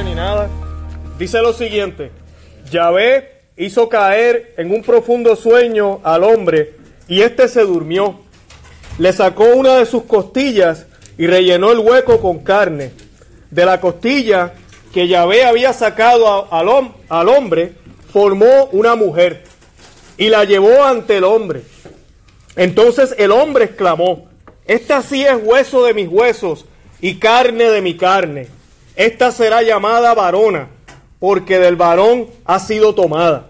ni nada. Dice lo siguiente, Yahvé hizo caer en un profundo sueño al hombre y éste se durmió. Le sacó una de sus costillas y rellenó el hueco con carne. De la costilla que Yahvé había sacado al, al hombre, formó una mujer y la llevó ante el hombre. Entonces el hombre exclamó, esta sí es hueso de mis huesos y carne de mi carne. Esta será llamada varona, porque del varón ha sido tomada.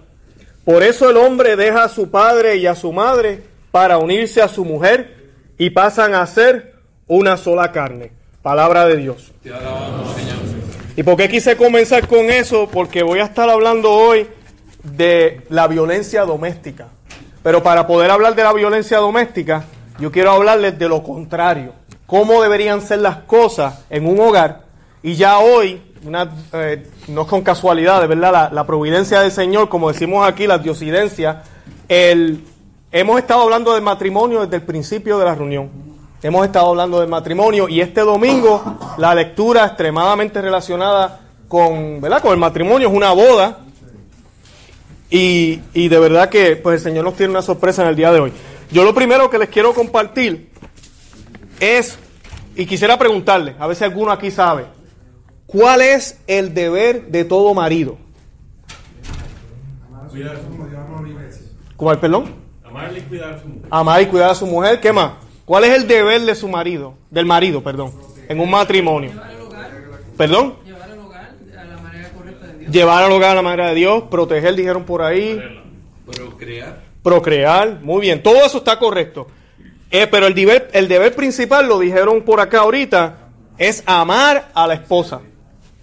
Por eso el hombre deja a su padre y a su madre para unirse a su mujer y pasan a ser una sola carne. Palabra de Dios. Te Señor. ¿Y por qué quise comenzar con eso? Porque voy a estar hablando hoy de la violencia doméstica. Pero para poder hablar de la violencia doméstica, yo quiero hablarles de lo contrario. Cómo deberían ser las cosas en un hogar. Y ya hoy, eh, no es con casualidad, verdad, la, providencia del Señor, como decimos aquí, la diosidencia, hemos estado hablando del matrimonio desde el principio de la reunión. Hemos estado hablando del matrimonio y este domingo la lectura extremadamente relacionada con, ¿verdad? con el matrimonio es una boda y, de verdad que pues el Señor nos tiene una sorpresa en el día de hoy. Yo lo primero que les quiero compartir es, y quisiera preguntarle, a ver si alguno aquí sabe, ¿cuál es el deber de todo marido? ¿Cuál, perdón? Amar y cuidar a su mujer. Amar y cuidar a su mujer, ¿qué más? ¿Cuál es el deber de su marido, del marido, perdón, en un matrimonio? ¿Perdón? Llevar al hogar a la manera de Dios, proteger, dijeron por ahí. Procrear. Procrear, muy bien, todo eso está correcto. Eh, pero el deber, el deber principal, lo dijeron por acá ahorita, es amar a la esposa.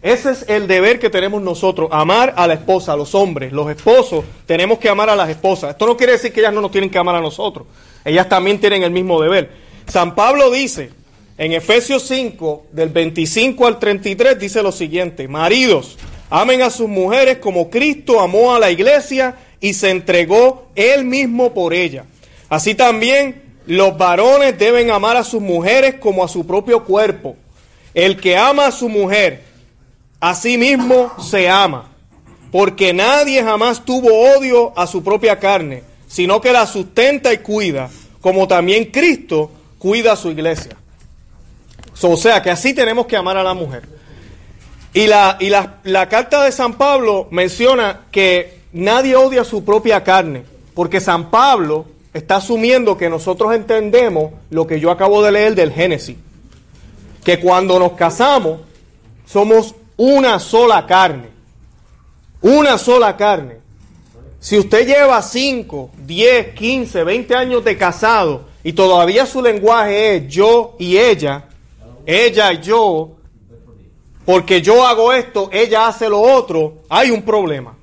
Ese es el deber que tenemos nosotros, amar a la esposa, a los hombres, los esposos, tenemos que amar a las esposas. Esto no quiere decir que ellas no nos tienen que amar a nosotros, ellas también tienen el mismo deber. San Pablo dice en Efesios 5, del 25 al 33, dice lo siguiente, maridos, Amen a sus mujeres como Cristo amó a la iglesia y se entregó él mismo por ella. Así también los varones deben amar a sus mujeres como a su propio cuerpo. El que ama a su mujer, a sí mismo se ama, porque nadie jamás tuvo odio a su propia carne, sino que la sustenta y cuida, como también Cristo cuida a su iglesia. o sea que así tenemos que amar a la mujer. Y, la, y la, la carta de San Pablo menciona que nadie odia su propia carne, porque San Pablo está asumiendo que nosotros entendemos lo que yo acabo de leer del Génesis, que cuando nos casamos somos una sola carne, una sola carne. Si usted lleva 5, 10, 15, 20 años de casado y todavía su lenguaje es yo y ella, ella y yo, porque yo hago esto, ella hace lo otro, hay un problema.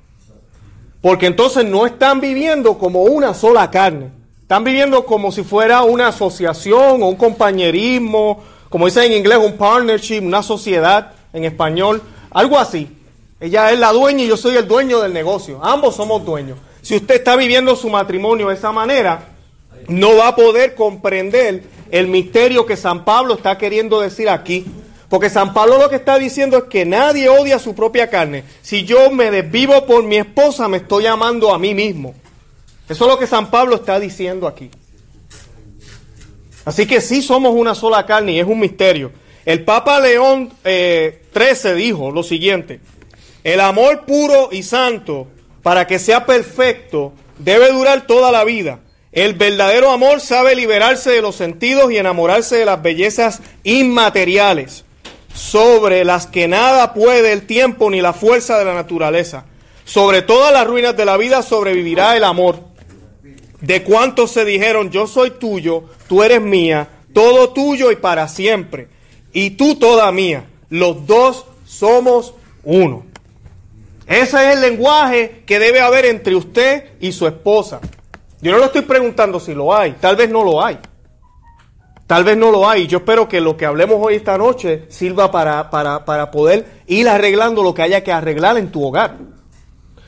Porque entonces no están viviendo como una sola carne. Están viviendo como si fuera una asociación o un compañerismo, como dicen en inglés, un partnership, una sociedad en español, algo así. Ella es la dueña y yo soy el dueño del negocio. Ambos somos dueños. Si usted está viviendo su matrimonio de esa manera, no va a poder comprender el misterio que San Pablo está queriendo decir aquí. Porque San Pablo lo que está diciendo es que nadie odia su propia carne. Si yo me desvivo por mi esposa, me estoy amando a mí mismo. Eso es lo que San Pablo está diciendo aquí. Así que sí somos una sola carne y es un misterio. El Papa León XIII eh, dijo lo siguiente, el amor puro y santo, para que sea perfecto, debe durar toda la vida. El verdadero amor sabe liberarse de los sentidos y enamorarse de las bellezas inmateriales sobre las que nada puede el tiempo ni la fuerza de la naturaleza. Sobre todas las ruinas de la vida sobrevivirá el amor. De cuantos se dijeron, yo soy tuyo, tú eres mía, todo tuyo y para siempre. Y tú toda mía. Los dos somos uno. Ese es el lenguaje que debe haber entre usted y su esposa. Yo no le estoy preguntando si lo hay, tal vez no lo hay. Tal vez no lo hay. Yo espero que lo que hablemos hoy esta noche sirva para, para, para poder ir arreglando lo que haya que arreglar en tu hogar.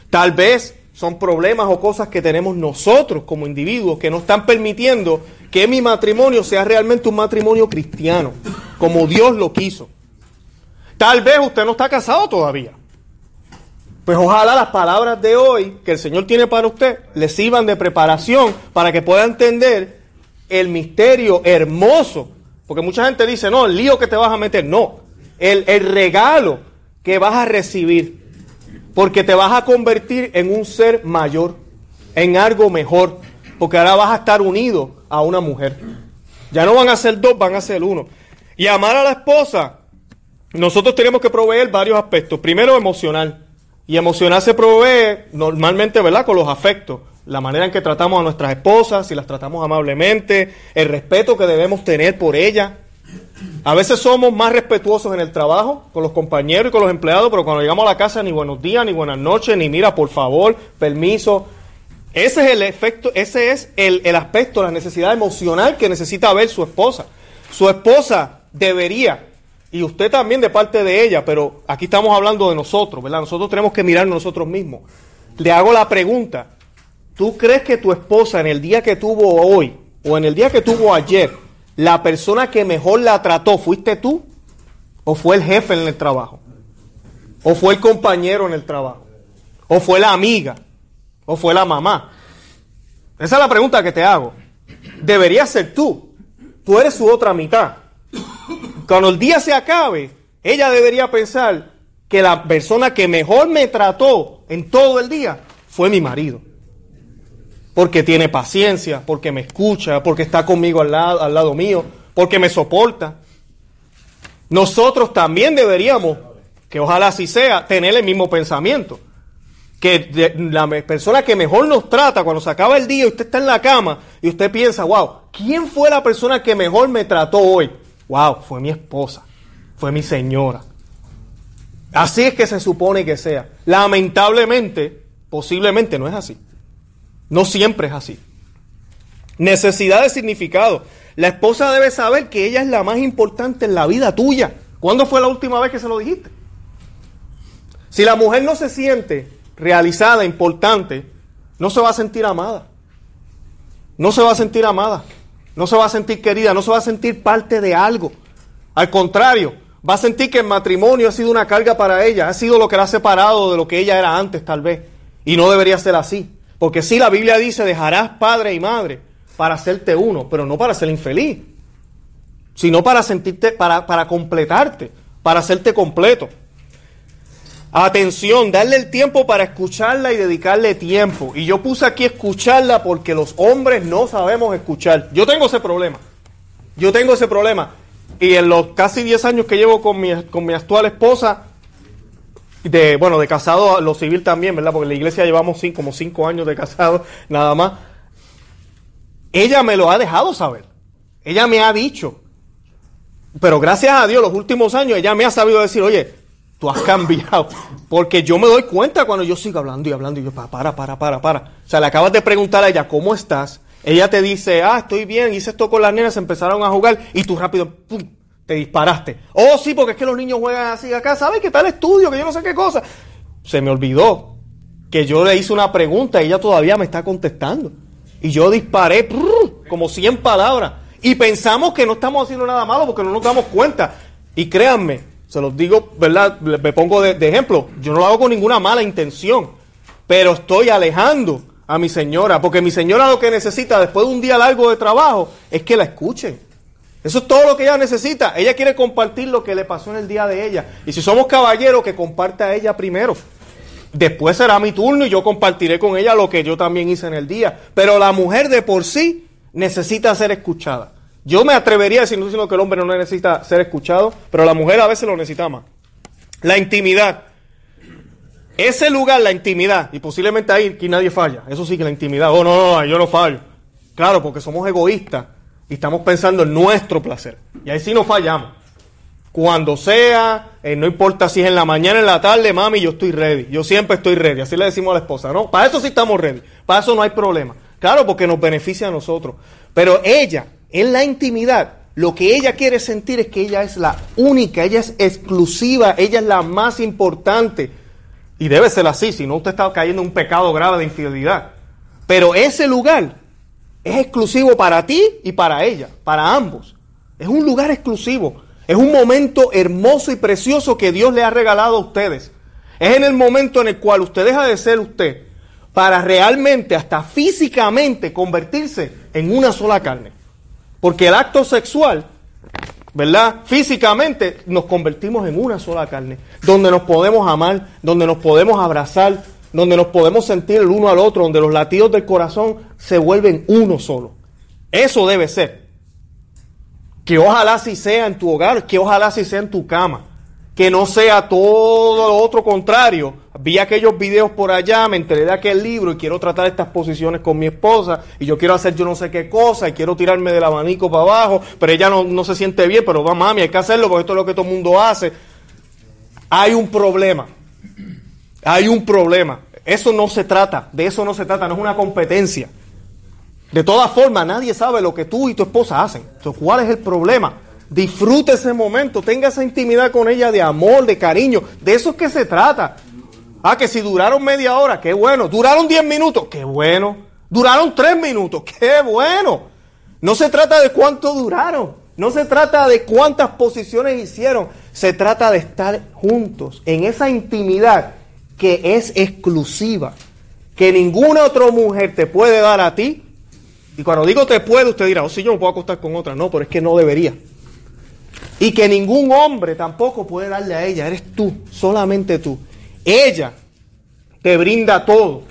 Tal vez son problemas o cosas que tenemos nosotros como individuos que no están permitiendo que mi matrimonio sea realmente un matrimonio cristiano, como Dios lo quiso. Tal vez usted no está casado todavía. Pues ojalá las palabras de hoy que el Señor tiene para usted le sirvan de preparación para que pueda entender el misterio hermoso. Porque mucha gente dice, no, el lío que te vas a meter. No, el, el regalo que vas a recibir. Porque te vas a convertir en un ser mayor, en algo mejor. Porque ahora vas a estar unido a una mujer. Ya no van a ser dos, van a ser uno. Y amar a la esposa, nosotros tenemos que proveer varios aspectos. Primero, emocional. Y emocional se provee normalmente, ¿verdad? Con los afectos. La manera en que tratamos a nuestras esposas, si las tratamos amablemente, el respeto que debemos tener por ellas. A veces somos más respetuosos en el trabajo, con los compañeros y con los empleados, pero cuando llegamos a la casa ni buenos días, ni buenas noches, ni mira, por favor, permiso. Ese es el efecto, ese es el, el aspecto, la necesidad emocional que necesita ver su esposa. Su esposa debería, y usted también de parte de ella, pero aquí estamos hablando de nosotros, ¿verdad? Nosotros tenemos que mirar nosotros mismos. Le hago la pregunta, ¿tú crees que tu esposa en el día que tuvo hoy o en el día que tuvo ayer, la persona que mejor la trató fuiste tú? ¿O fue el jefe en el trabajo? ¿O fue el compañero en el trabajo? ¿O fue la amiga? ¿O fue la mamá? Esa es la pregunta que te hago. Debería ser tú. Tú eres su otra mitad. Cuando el día se acabe, ella debería pensar que la persona que mejor me trató en todo el día fue mi marido. Porque tiene paciencia, porque me escucha, porque está conmigo al lado, al lado mío, porque me soporta. Nosotros también deberíamos, que ojalá así sea, tener el mismo pensamiento. Que la persona que mejor nos trata cuando se acaba el día y usted está en la cama y usted piensa, wow, ¿quién fue la persona que mejor me trató hoy? wow, fue mi esposa, fue mi señora. Así es que se supone que sea. Lamentablemente, posiblemente no es así. No siempre es así. Necesidad de significado. La esposa debe saber que ella es la más importante en la vida tuya. ¿Cuándo fue la última vez que se lo dijiste? Si la mujer no se siente realizada, importante, no se va a sentir amada. No se va a sentir amada no se va a sentir querida, no se va a sentir parte de algo. Al contrario, va a sentir que el matrimonio ha sido una carga para ella, ha sido lo que la ha separado de lo que ella era antes tal vez. Y no debería ser así. Porque si la Biblia dice, dejarás padre y madre para hacerte uno, pero no para ser infeliz, sino para sentirte, para, para completarte, para hacerte completo. Atención, darle el tiempo para escucharla y dedicarle tiempo. Y yo puse aquí escucharla porque los hombres no sabemos escuchar. Yo tengo ese problema. Yo tengo ese problema. Y en los casi 10 años que llevo con mi, con mi actual esposa, de, bueno, de casado, a lo civil también, ¿verdad? Porque en la iglesia llevamos cinco, como 5 años de casado, nada más. Ella me lo ha dejado saber. Ella me ha dicho. Pero gracias a Dios, los últimos años, ella me ha sabido decir, oye, tú has cambiado. Porque yo me doy cuenta cuando yo sigo hablando y hablando y yo, para, para, para, para. O sea, le acabas de preguntar a ella, ¿cómo estás? Ella te dice, ah, estoy bien, hice esto con las nenas, empezaron a jugar y tú rápido, pum, te disparaste. Oh, sí, porque es que los niños juegan así acá, ¿sabes qué tal estudio? Que yo no sé qué cosa. Se me olvidó que yo le hice una pregunta y ella todavía me está contestando. Y yo disparé como 100 palabras. Y pensamos que no estamos haciendo nada malo porque no nos damos cuenta. Y créanme, se los digo, ¿verdad? Me pongo de, ejemplo. Yo no lo hago con ninguna mala intención, pero estoy alejando a mi señora, porque mi señora lo que necesita después de un día largo de trabajo es que la escuchen. Eso es todo lo que ella necesita. Ella quiere compartir lo que le pasó en el día de ella. Y si somos caballeros, que comparta a ella primero. Después será mi turno y yo compartiré con ella lo que yo también hice en el día. Pero la mujer de por sí necesita ser escuchada. Yo me atrevería a decir, no diciendo que el hombre no necesita ser escuchado, pero la mujer a veces lo necesita más. La intimidad. Ese lugar, la intimidad, y posiblemente ahí que nadie falla. Eso sí que la intimidad. Oh, no, no, yo no fallo. Claro, porque somos egoístas y estamos pensando en nuestro placer. Y ahí sí no fallamos. Cuando sea, eh, no importa si es en la mañana, en la tarde, mami, yo estoy ready. Yo siempre estoy ready. Así le decimos a la esposa, ¿no? Para eso sí estamos ready. Para eso no hay problema. Claro, porque nos beneficia a nosotros. Pero ella, en la intimidad, lo que ella quiere sentir es que ella es la única, ella es exclusiva, ella es la más importante. Y debe ser así, si no usted está cayendo en un pecado grave de infidelidad. Pero ese lugar es exclusivo para ti y para ella, para ambos. Es un lugar exclusivo. Es un momento hermoso y precioso que Dios le ha regalado a ustedes. Es en el momento en el cual usted deja de ser usted para realmente, hasta físicamente, convertirse en una sola carne. Porque el acto sexual, ¿verdad? Físicamente nos convertimos en una sola carne, donde nos podemos amar, donde nos podemos abrazar, donde nos podemos sentir el uno al otro, donde los latidos del corazón se vuelven uno solo. Eso debe ser. Que ojalá si sea en tu hogar, que ojalá si sea en tu cama que no sea todo lo otro contrario. Vi aquellos videos por allá, me enteré de aquel libro y quiero tratar estas posiciones con mi esposa y yo quiero hacer yo no sé qué cosa y quiero tirarme del abanico para abajo, pero ella no, no se siente bien, pero va mami, hay que hacerlo porque esto es lo que todo el mundo hace. Hay un problema. Hay un problema. Eso no se trata, de eso no se trata, no es una competencia. De todas formas, nadie sabe lo que tú y tu esposa hacen. Entonces, ¿cuál es el problema? Disfrute ese momento, tenga esa intimidad con ella de amor, de cariño. De eso es que se trata. Ah, que si duraron media hora, qué bueno. Duraron diez minutos, qué bueno. Duraron tres minutos, qué bueno. No se trata de cuánto duraron. No se trata de cuántas posiciones hicieron. Se trata de estar juntos en esa intimidad que es exclusiva. Que ninguna otra mujer te puede dar a ti. Y cuando digo te puede, usted dirá, oh, sí, yo me puedo acostar con otra. No, pero es que no debería. Y que ningún hombre tampoco puede darle a ella, eres tú, solamente tú. Ella te brinda todo.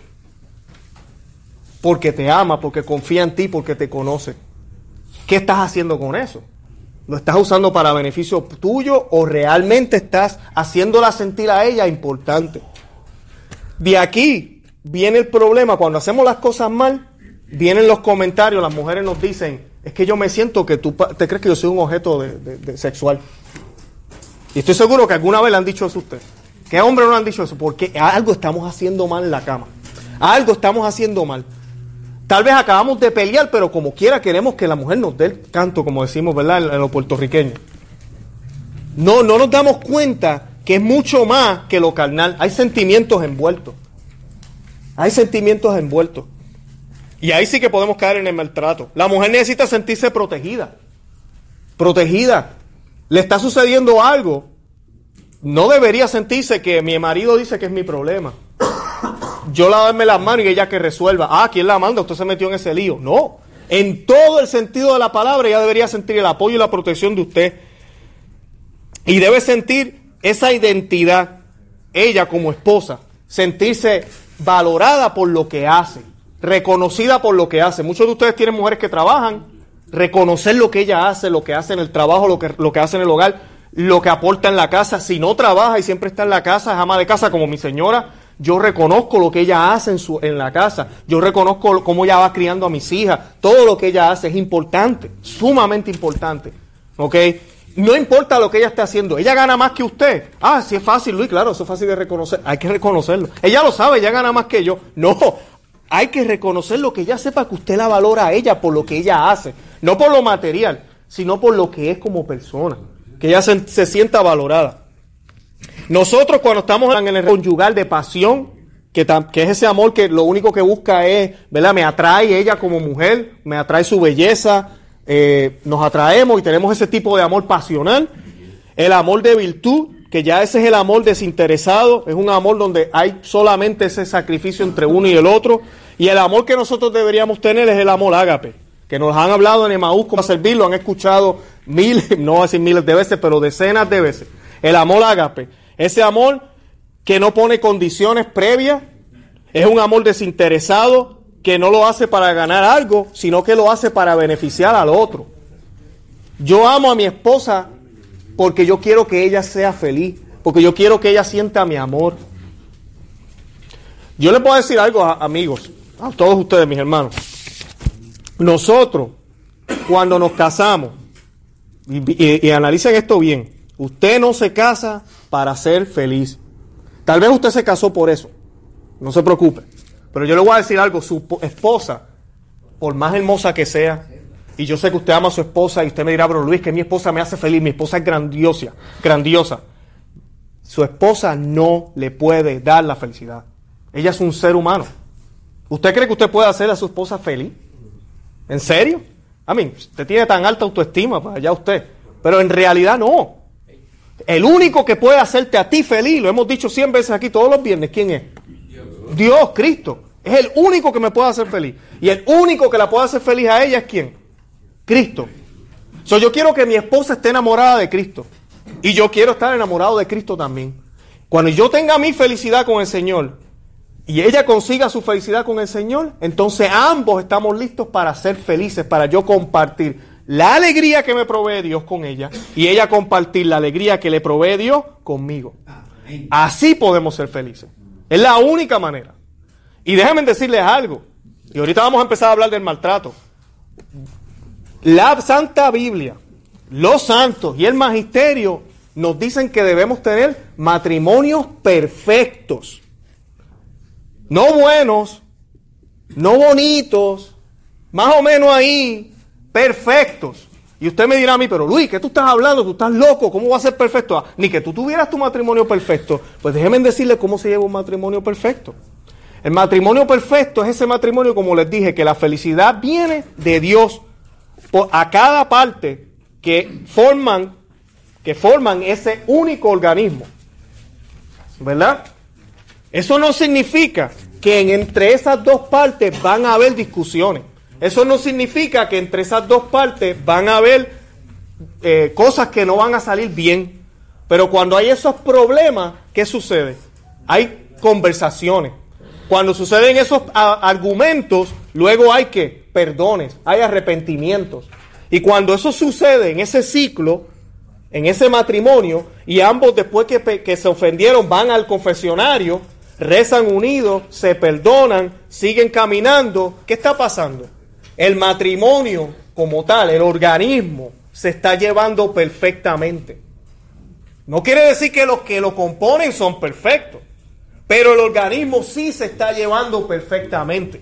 Porque te ama, porque confía en ti, porque te conoce. ¿Qué estás haciendo con eso? ¿Lo estás usando para beneficio tuyo o realmente estás haciéndola sentir a ella importante? De aquí viene el problema, cuando hacemos las cosas mal, vienen los comentarios, las mujeres nos dicen, es que yo me siento que tú te crees que yo soy un objeto de, sexual. Y estoy seguro que alguna vez le han dicho eso a usted. ¿Qué hombre no han dicho eso? Porque algo estamos haciendo mal en la cama. Algo estamos haciendo mal. Tal vez acabamos de pelear, pero como quiera queremos que la mujer nos dé el canto, como decimos, ¿verdad? En, en los puertorriqueños. No, no nos damos cuenta que es mucho más que lo carnal. Hay sentimientos envueltos. Hay sentimientos envueltos. Y ahí sí que podemos caer en el maltrato. La mujer necesita sentirse protegida. Protegida. Le está sucediendo algo. No debería sentirse que mi marido dice que es mi problema. Yo lavarme las manos y ella que resuelva. Ah, ¿quién la manda? Usted se metió en ese lío. No. En todo el sentido de la palabra, ella debería sentir el apoyo y la protección de usted. Y debe sentir esa identidad, ella como esposa, sentirse valorada por lo que hace reconocida por lo que hace. Muchos de ustedes tienen mujeres que trabajan, reconocer lo que ella hace, lo que hace en el trabajo, lo que, lo que hace en el hogar, lo que aporta en la casa. Si no trabaja y siempre está en la casa, es ama de casa como mi señora, yo reconozco lo que ella hace en, su, en la casa, yo reconozco cómo ella va criando a mis hijas, todo lo que ella hace es importante, sumamente importante. ¿Ok? No importa lo que ella esté haciendo, ella gana más que usted. Ah, sí es fácil, Luis, claro, eso es fácil de reconocer, hay que reconocerlo. Ella lo sabe, ella gana más que yo. No, hay que reconocer lo que ella sepa que usted la valora a ella por lo que ella hace. No por lo material, sino por lo que es como persona. Que ella se, sienta valorada. Nosotros cuando estamos en el conyugal de pasión, que, que, es ese amor que lo único que busca es, ¿verdad? Me atrae ella como mujer, me atrae su belleza, eh, nos atraemos y tenemos ese tipo de amor pasional. El amor de virtud, que ya ese es el amor desinteresado, es un amor donde hay solamente ese sacrificio entre uno y el otro. Y el amor que nosotros deberíamos tener es el amor ágape, que nos han hablado en Emaús cómo servirlo, han escuchado miles, no voy a decir miles de veces, pero decenas de veces. El amor ágape, ese amor que no pone condiciones previas, es un amor desinteresado, que no lo hace para ganar algo, sino que lo hace para beneficiar al otro. Yo amo a mi esposa porque yo quiero que ella sea feliz, porque yo quiero que ella sienta mi amor. Yo les puedo decir algo, amigos, a todos ustedes, mis hermanos. Nosotros, cuando nos casamos, y, y, analicen esto bien, usted no se casa para ser feliz. Tal vez usted se casó por eso, no se preocupe. Pero yo le voy a decir algo, su esposa, por más hermosa que sea, y yo sé que usted ama a su esposa y usted me dirá, pero Luis, que mi esposa me hace feliz, mi esposa es grandiosa, grandiosa. Su esposa no le puede dar la felicidad. Ella es un ser humano. ¿Usted cree que usted puede hacer a su esposa feliz? ¿En serio? A mí, usted tiene tan alta autoestima, pues allá usted. Pero en realidad no. El único que puede hacerte a ti feliz, lo hemos dicho 100 veces aquí todos los viernes, ¿quién es? Dios, Cristo. Es el único que me puede hacer feliz. Y el único que la puede hacer feliz a ella es quién? Cristo. So, yo quiero que mi esposa esté enamorada de Cristo. Y yo quiero estar enamorado de Cristo también. Cuando yo tenga mi felicidad con el Señor y ella consiga su felicidad con el Señor, entonces ambos estamos listos para ser felices, para yo compartir la alegría que me provee Dios con ella y ella compartir la alegría que le provee Dios conmigo. Así podemos ser felices. Es la única manera. Y déjenme decirles algo. Y ahorita vamos a empezar a hablar del maltrato. La Santa Biblia, los santos y el magisterio nos dicen que debemos tener matrimonios perfectos. No buenos, no bonitos, más o menos ahí, perfectos. Y usted me dirá a mí, pero Luis, ¿qué tú estás hablando? Tú estás loco, ¿cómo va a ser perfecto? Ah, ni que tú tuvieras tu matrimonio perfecto. Pues déjenme decirle cómo se lleva un matrimonio perfecto. El matrimonio perfecto es ese matrimonio, como les dije, que la felicidad viene de Dios a cada parte que forman, que forman ese único organismo. ¿Verdad? Eso no significa que entre esas dos partes van a haber discusiones. Eso no significa que entre esas dos partes van a haber eh, cosas que no van a salir bien. Pero cuando hay esos problemas, ¿qué sucede? Hay conversaciones. Cuando suceden esos argumentos, luego hay que perdones, hay arrepentimientos. Y cuando eso sucede en ese ciclo, en ese matrimonio, y ambos después que, que se ofendieron van al confesionario, rezan unidos, se perdonan, siguen caminando, ¿qué está pasando? El matrimonio como tal, el organismo, se está llevando perfectamente. No quiere decir que los que lo componen son perfectos, pero el organismo sí se está llevando perfectamente.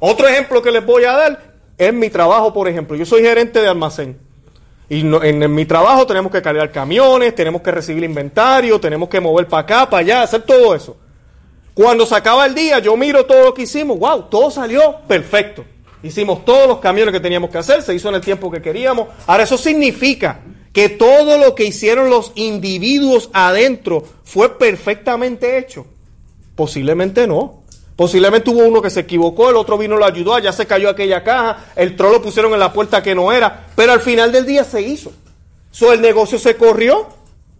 Otro ejemplo que les voy a dar es mi trabajo, por ejemplo. Yo soy gerente de almacén. Y en, mi trabajo tenemos que cargar camiones, tenemos que recibir inventario, tenemos que mover para acá, para allá, hacer todo eso. Cuando se acaba el día, yo miro todo lo que hicimos, wow, todo salió perfecto. Hicimos todos los camiones que teníamos que hacer, se hizo en el tiempo que queríamos. Ahora, eso significa que todo lo que hicieron los individuos adentro fue perfectamente hecho. Posiblemente no. Posiblemente hubo uno que se equivocó, el otro vino lo ayudó, ya se cayó aquella caja, el troll lo pusieron en la puerta que no era, pero al final del día se hizo. So, el negocio se corrió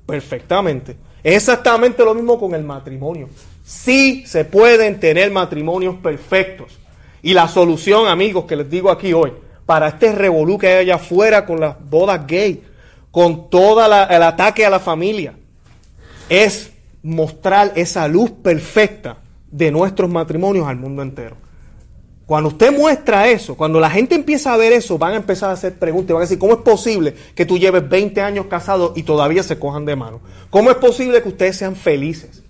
perfectamente. Exactamente lo mismo con el matrimonio. Sí se pueden tener matrimonios perfectos. Y la solución, amigos, que les digo aquí hoy, para este revolú que hay allá afuera con las bodas gay, con todo el ataque a la familia, es mostrar esa luz perfecta de nuestros matrimonios al mundo entero. Cuando usted muestra eso, cuando la gente empieza a ver eso, van a empezar a hacer preguntas, van a decir, ¿cómo es posible que tú lleves 20 años casado y todavía se cojan de mano? ¿Cómo es posible que ustedes sean felices?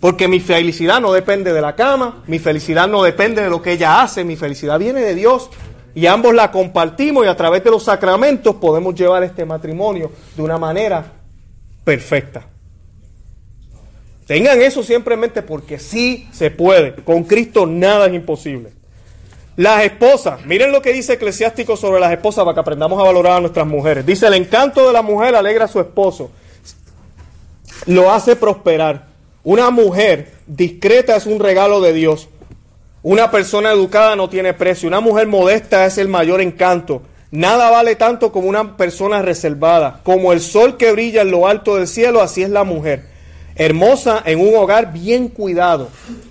Porque mi felicidad no depende de la cama, mi felicidad no depende de lo que ella hace, mi felicidad viene de Dios y ambos la compartimos y a través de los sacramentos podemos llevar este matrimonio de una manera perfecta. Tengan eso siempre en mente porque sí se puede. Con Cristo nada es imposible. Las esposas, miren lo que dice Eclesiástico sobre las esposas para que aprendamos a valorar a nuestras mujeres. Dice, el encanto de la mujer alegra a su esposo, lo hace prosperar. Una mujer discreta es un regalo de Dios. Una persona educada no tiene precio. Una mujer modesta es el mayor encanto. Nada vale tanto como una persona reservada. Como el sol que brilla en lo alto del cielo, así es la mujer. Hermosa en un hogar bien cuidado.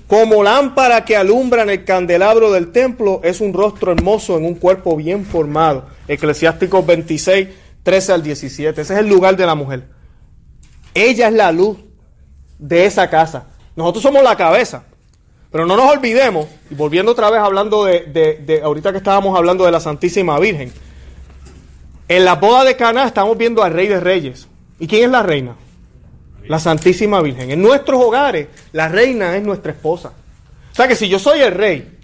Como lámpara que alumbra en el candelabro del templo, es un rostro hermoso en un cuerpo bien formado. Eclesiásticos 26, 13 al 17. Ese es el lugar de la mujer. Ella es la luz de esa casa. Nosotros somos la cabeza. Pero no nos olvidemos, y volviendo otra vez hablando de, de, ahorita que estábamos hablando de la Santísima Virgen, en la boda de Caná estamos viendo al Rey de Reyes. ¿Y quién es la reina? La Santísima Virgen. En nuestros hogares, la reina es nuestra esposa. O sea que si yo soy el rey,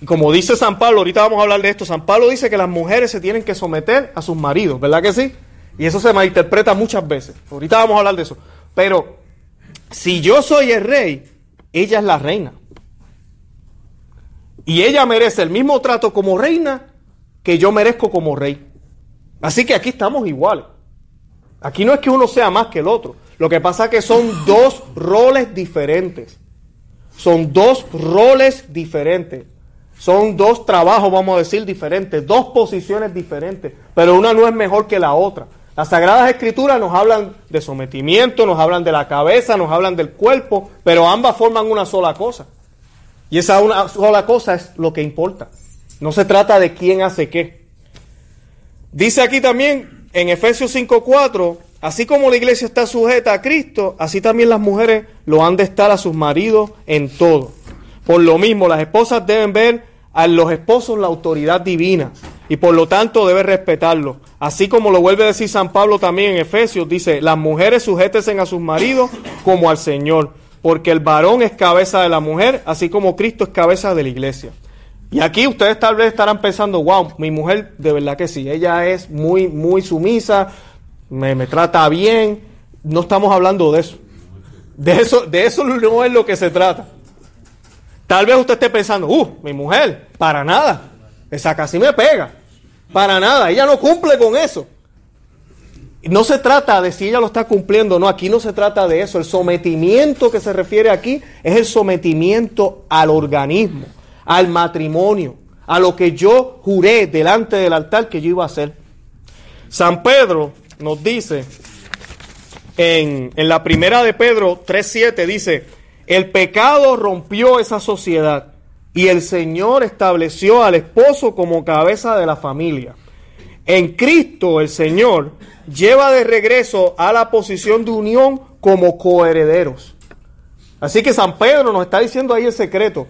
y como dice San Pablo, ahorita vamos a hablar de esto, San Pablo dice que las mujeres se tienen que someter a sus maridos, ¿verdad que sí? Y eso se malinterpreta muchas veces. Ahorita vamos a hablar de eso. Pero si yo soy el rey, ella es la reina. Y ella merece el mismo trato como reina que yo merezco como rey. Así que aquí estamos iguales. Aquí no es que uno sea más que el otro. Lo que pasa es que son dos roles diferentes. Son dos roles diferentes. Son dos trabajos, vamos a decir, diferentes. Dos posiciones diferentes. Pero una no es mejor que la otra. Las Sagradas Escrituras nos hablan de sometimiento, nos hablan de la cabeza, nos hablan del cuerpo, pero ambas forman una sola cosa. Y esa una sola cosa es lo que importa. No se trata de quién hace qué. Dice aquí también en Efesios 5:4, así como la iglesia está sujeta a Cristo, así también las mujeres lo han de estar a sus maridos en todo. Por lo mismo, las esposas deben ver a los esposos la autoridad divina y por lo tanto debe respetarlo. Así como lo vuelve a decir San Pablo también en Efesios, dice, las mujeres sujétense a sus maridos como al Señor, porque el varón es cabeza de la mujer, así como Cristo es cabeza de la iglesia. Y aquí ustedes tal vez estarán pensando, wow, mi mujer de verdad que sí, ella es muy, muy sumisa, me, me trata bien. No estamos hablando de eso. De eso, de eso no es lo que se trata. Tal vez usted esté pensando, uh, mi mujer, para nada, esa casi me pega. Para nada, ella no cumple con eso. No se trata de si ella lo está cumpliendo o no, aquí no se trata de eso. El sometimiento que se refiere aquí es el sometimiento al organismo, al matrimonio, a lo que yo juré delante del altar que yo iba a hacer. San Pedro nos dice en, en la primera de Pedro 3.7, dice, el pecado rompió esa sociedad y el Señor estableció al esposo como cabeza de la familia. En Cristo el Señor lleva de regreso a la posición de unión como coherederos. Así que San Pedro nos está diciendo ahí el secreto.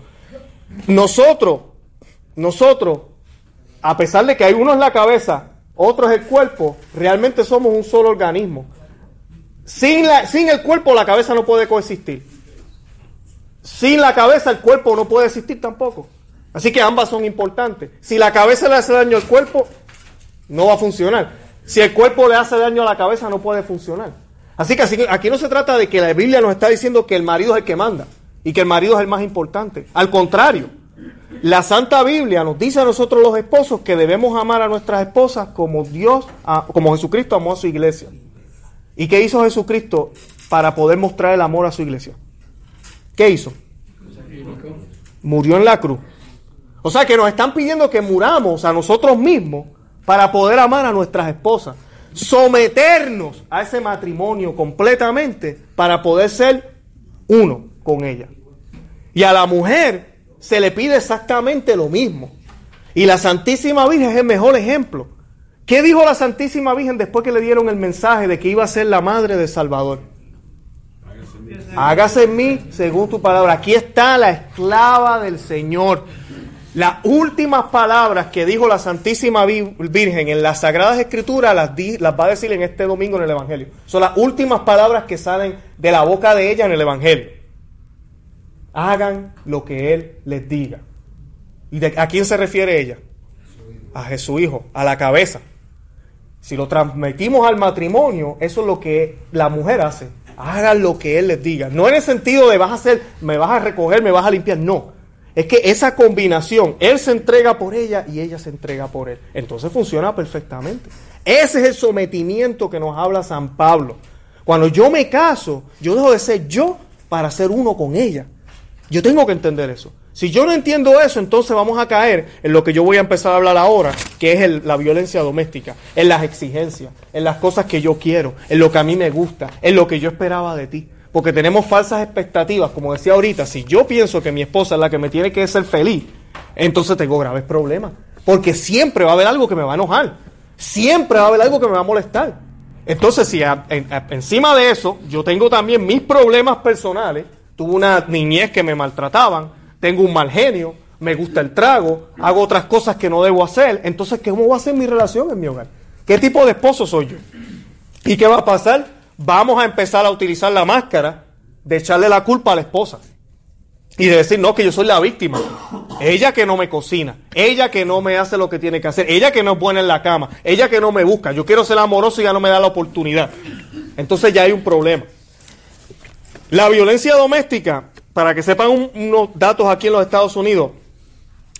Nosotros, nosotros, a pesar de que hay uno en la cabeza, otro es el cuerpo, realmente somos un solo organismo. Sin, la, sin el cuerpo la cabeza no puede coexistir. Sin la cabeza el cuerpo no puede existir tampoco. Así que ambas son importantes. Si la cabeza le hace daño al cuerpo, no va a funcionar. Si el cuerpo le hace daño a la cabeza, no puede funcionar. Así que aquí no se trata de que la Biblia nos está diciendo que el marido es el que manda y que el marido es el más importante. Al contrario, la Santa Biblia nos dice a nosotros los esposos que debemos amar a nuestras esposas como Dios, como Jesucristo amó a su iglesia. ¿Y qué hizo Jesucristo para poder mostrar el amor a su iglesia? ¿Qué hizo? Murió en la cruz. O sea que nos están pidiendo que muramos a nosotros mismos para poder amar a nuestras esposas. Someternos a ese matrimonio completamente para poder ser uno con ella. Y a la mujer se le pide exactamente lo mismo. Y la Santísima Virgen es el mejor ejemplo. ¿Qué dijo la Santísima Virgen después que le dieron el mensaje de que iba a ser la madre de Salvador? Hágase en mí según tu palabra. Aquí está la esclava del Señor. Las últimas palabras que dijo la Santísima Virgen en las Sagradas Escrituras las, las va a decir en este domingo en el Evangelio. Son las últimas palabras que salen de la boca de ella en el Evangelio. Hagan lo que Él les diga. ¿Y a quién se refiere ella? A Jesús Hijo, a la cabeza. Si lo transmitimos al matrimonio, eso es lo que la mujer hace hagan lo que Él les diga. No en el sentido de vas a hacer, me vas a recoger, me vas a limpiar. No. Es que esa combinación, Él se entrega por ella y ella se entrega por Él. Entonces funciona perfectamente. Ese es el sometimiento que nos habla San Pablo. Cuando yo me caso, yo dejo de ser yo para ser uno con ella. Yo tengo que entender eso. Si yo no entiendo eso, entonces vamos a caer en lo que yo voy a empezar a hablar ahora, que es la violencia doméstica, en las exigencias, en las cosas que yo quiero, en lo que a mí me gusta, en lo que yo esperaba de ti. Porque tenemos falsas expectativas, como decía ahorita, si yo pienso que mi esposa es la que me tiene que hacer feliz, entonces tengo graves problemas. Porque siempre va a haber algo que me va a enojar, siempre va a haber algo que me va a molestar. Entonces, si encima de eso yo tengo también mis problemas personales, tuve una niñez que me maltrataban, tengo un mal genio, me gusta el trago, hago otras cosas que no debo hacer. Entonces, ¿cómo va a ser mi relación en mi hogar? ¿Qué tipo de esposo soy yo? ¿Y qué va a pasar? Vamos a empezar a utilizar la máscara de echarle la culpa a la esposa. Y de decir, no, que yo soy la víctima. Ella que no me cocina, ella que no me hace lo que tiene que hacer, ella que no es buena en la cama, ella que no me busca. Yo quiero ser amoroso y ya no me da la oportunidad. Entonces ya hay un problema. La violencia doméstica para que sepan unos datos aquí en los Estados Unidos,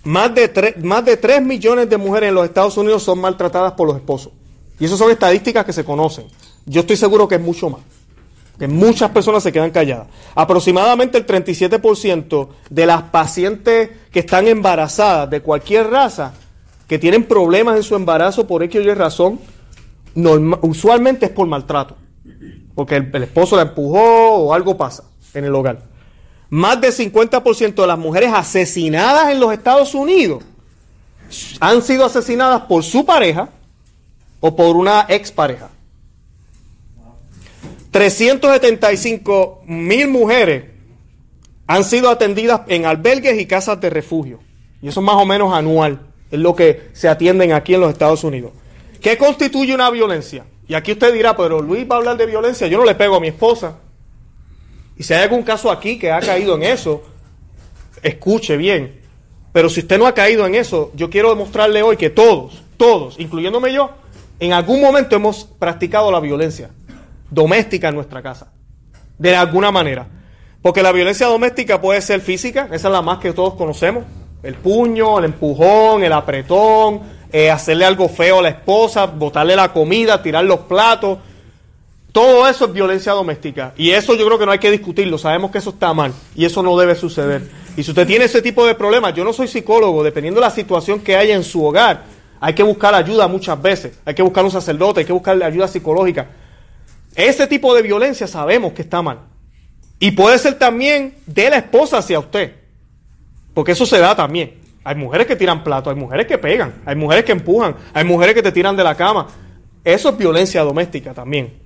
más de, 3, más de 3 millones de mujeres en los Estados Unidos son maltratadas por los esposos. Y esas son estadísticas que se conocen. Yo estoy seguro que es mucho más. Que muchas personas se quedan calladas. Aproximadamente el 37% de las pacientes que están embarazadas de cualquier raza, que tienen problemas en su embarazo por X o Y razón, usualmente es por maltrato. Porque el, el esposo la empujó o algo pasa en el hogar. Más del 50% de las mujeres asesinadas en los Estados Unidos han sido asesinadas por su pareja o por una expareja. 375 mil mujeres han sido atendidas en albergues y casas de refugio. Y eso es más o menos anual. Es lo que se atienden aquí en los Estados Unidos. ¿Qué constituye una violencia? Y aquí usted dirá, pero Luis va a hablar de violencia. Yo no le pego a mi esposa. Y si hay algún caso aquí que ha caído en eso, escuche bien. Pero si usted no ha caído en eso, yo quiero demostrarle hoy que todos, todos, incluyéndome yo, en algún momento hemos practicado la violencia doméstica en nuestra casa. De alguna manera. Porque la violencia doméstica puede ser física, esa es la más que todos conocemos. El puño, el empujón, el apretón, eh, hacerle algo feo a la esposa, botarle la comida, tirar los platos. Todo eso es violencia doméstica. Y eso yo creo que no hay que discutirlo. Sabemos que eso está mal. Y eso no debe suceder. Y si usted tiene ese tipo de problemas, yo no soy psicólogo, dependiendo de la situación que haya en su hogar, hay que buscar ayuda muchas veces. Hay que buscar un sacerdote, hay que buscar ayuda psicológica. Ese tipo de violencia sabemos que está mal. Y puede ser también de la esposa hacia usted. Porque eso se da también. Hay mujeres que tiran platos, hay mujeres que pegan, hay mujeres que empujan, hay mujeres que te tiran de la cama. Eso es violencia doméstica también.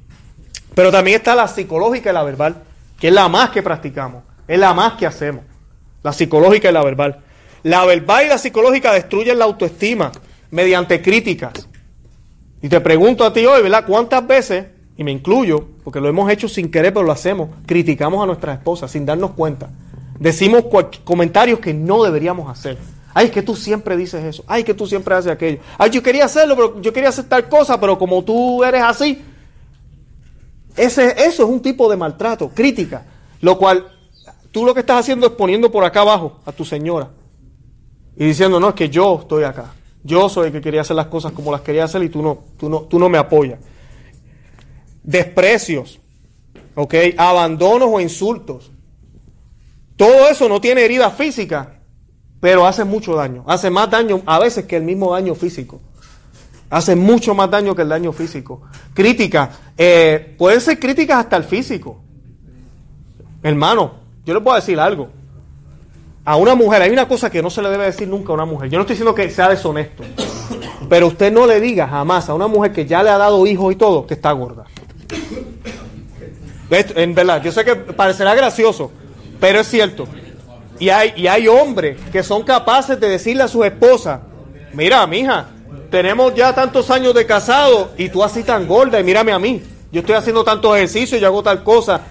Pero también está la psicológica y la verbal, que es la más que practicamos, es la más que hacemos. La psicológica y la verbal. La verbal y la psicológica destruyen la autoestima mediante críticas. Y te pregunto a ti hoy, ¿verdad? ¿Cuántas veces y me incluyo, porque lo hemos hecho sin querer, pero lo hacemos, criticamos a nuestras esposas sin darnos cuenta. Decimos comentarios que no deberíamos hacer. Ay, que tú siempre dices eso. Ay, que tú siempre haces aquello. Ay, yo quería hacerlo, pero yo quería hacer tal cosa, pero como tú eres así. Ese, eso es un tipo de maltrato, crítica. Lo cual tú lo que estás haciendo es poniendo por acá abajo a tu señora. Y diciendo, no, es que yo estoy acá. Yo soy el que quería hacer las cosas como las quería hacer y tú no, tú no, tú no me apoyas desprecios, ¿ok? Abandonos o insultos. Todo eso no tiene herida física, pero hace mucho daño. Hace más daño a veces que el mismo daño físico. Hace mucho más daño que el daño físico. Críticas, eh, pueden ser críticas hasta el físico. Hermano, yo le puedo decir algo. A una mujer, hay una cosa que no se le debe decir nunca a una mujer. Yo no estoy diciendo que sea deshonesto. Pero usted no le diga jamás a una mujer que ya le ha dado hijos y todo que está gorda. En verdad, yo sé que parecerá gracioso, pero es cierto. Y hay, y hay hombres que son capaces de decirle a su esposa, mira, mija, tenemos ya tantos años de casado y tú así tan gorda y mírame a mí. Yo estoy haciendo tantos ejercicios, yo hago tal cosa.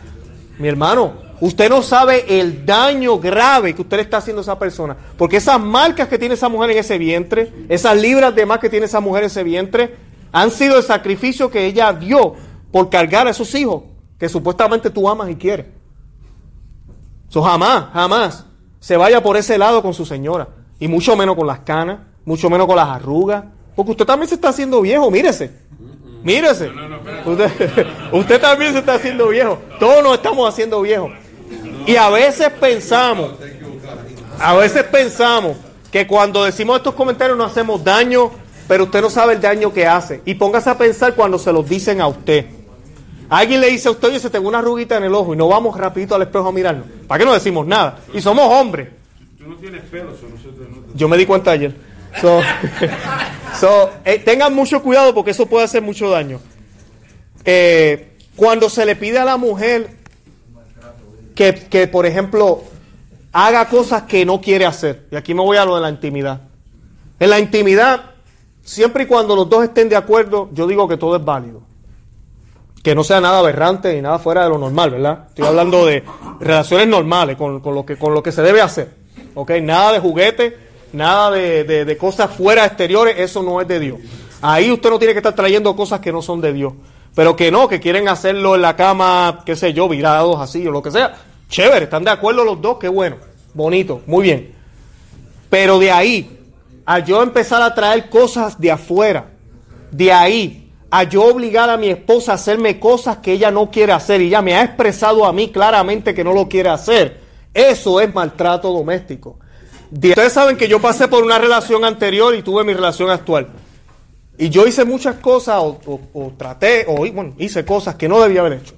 Mi hermano, usted no sabe el daño grave que usted le está haciendo a esa persona. Porque esas marcas que tiene esa mujer en ese vientre, esas libras de más que tiene esa mujer en ese vientre, han sido el sacrificio que ella dio por cargar a esos hijos que supuestamente tú amas y quieres. Eso jamás, jamás se vaya por ese lado con su señora. Y mucho menos con las canas, mucho menos con las arrugas. Porque usted también se está haciendo viejo, mírese. Mírese. Usted, también se está haciendo viejo. Todos nos estamos haciendo viejos. Y a veces pensamos, a veces pensamos que cuando decimos estos comentarios no hacemos daño, pero usted no sabe el daño que hace. Y póngase a pensar cuando se los dicen a usted. Alguien le dice a usted, oye, se tengo una arruguita en el ojo y no vamos rapidito al espejo a mirarnos. ¿Para qué no decimos nada? Y somos hombres. Tú no tienes pelo, Yo me di cuenta ayer. So, eh, tengan mucho cuidado porque eso puede hacer mucho daño. Eh, cuando se le pide a la mujer que, que, por ejemplo, haga cosas que no quiere hacer, y aquí me voy a lo de la intimidad. En la intimidad, siempre y cuando los dos estén de acuerdo, yo digo que todo es válido que no sea nada aberrante ni nada fuera de lo normal, ¿verdad? Estoy hablando de relaciones normales, con, lo, que, con lo que se debe hacer, ¿ok? Nada de juguete, nada de, cosas fuera exteriores, eso no es de Dios. Ahí usted no tiene que estar trayendo cosas que no son de Dios. Pero que no, que quieren hacerlo en la cama, qué sé yo, virados así o lo que sea. Chévere, están de acuerdo los dos, qué bueno, bonito, muy bien. Pero de ahí, a yo empezar a traer cosas de afuera, de ahí a yo obligar a mi esposa a hacerme cosas que ella no quiere hacer y ella me ha expresado a mí claramente que no lo quiere hacer. Eso es maltrato doméstico. Ustedes saben que yo pasé por una relación anterior y tuve mi relación actual. Y yo hice muchas cosas o, traté o hice cosas que no debía haber hecho.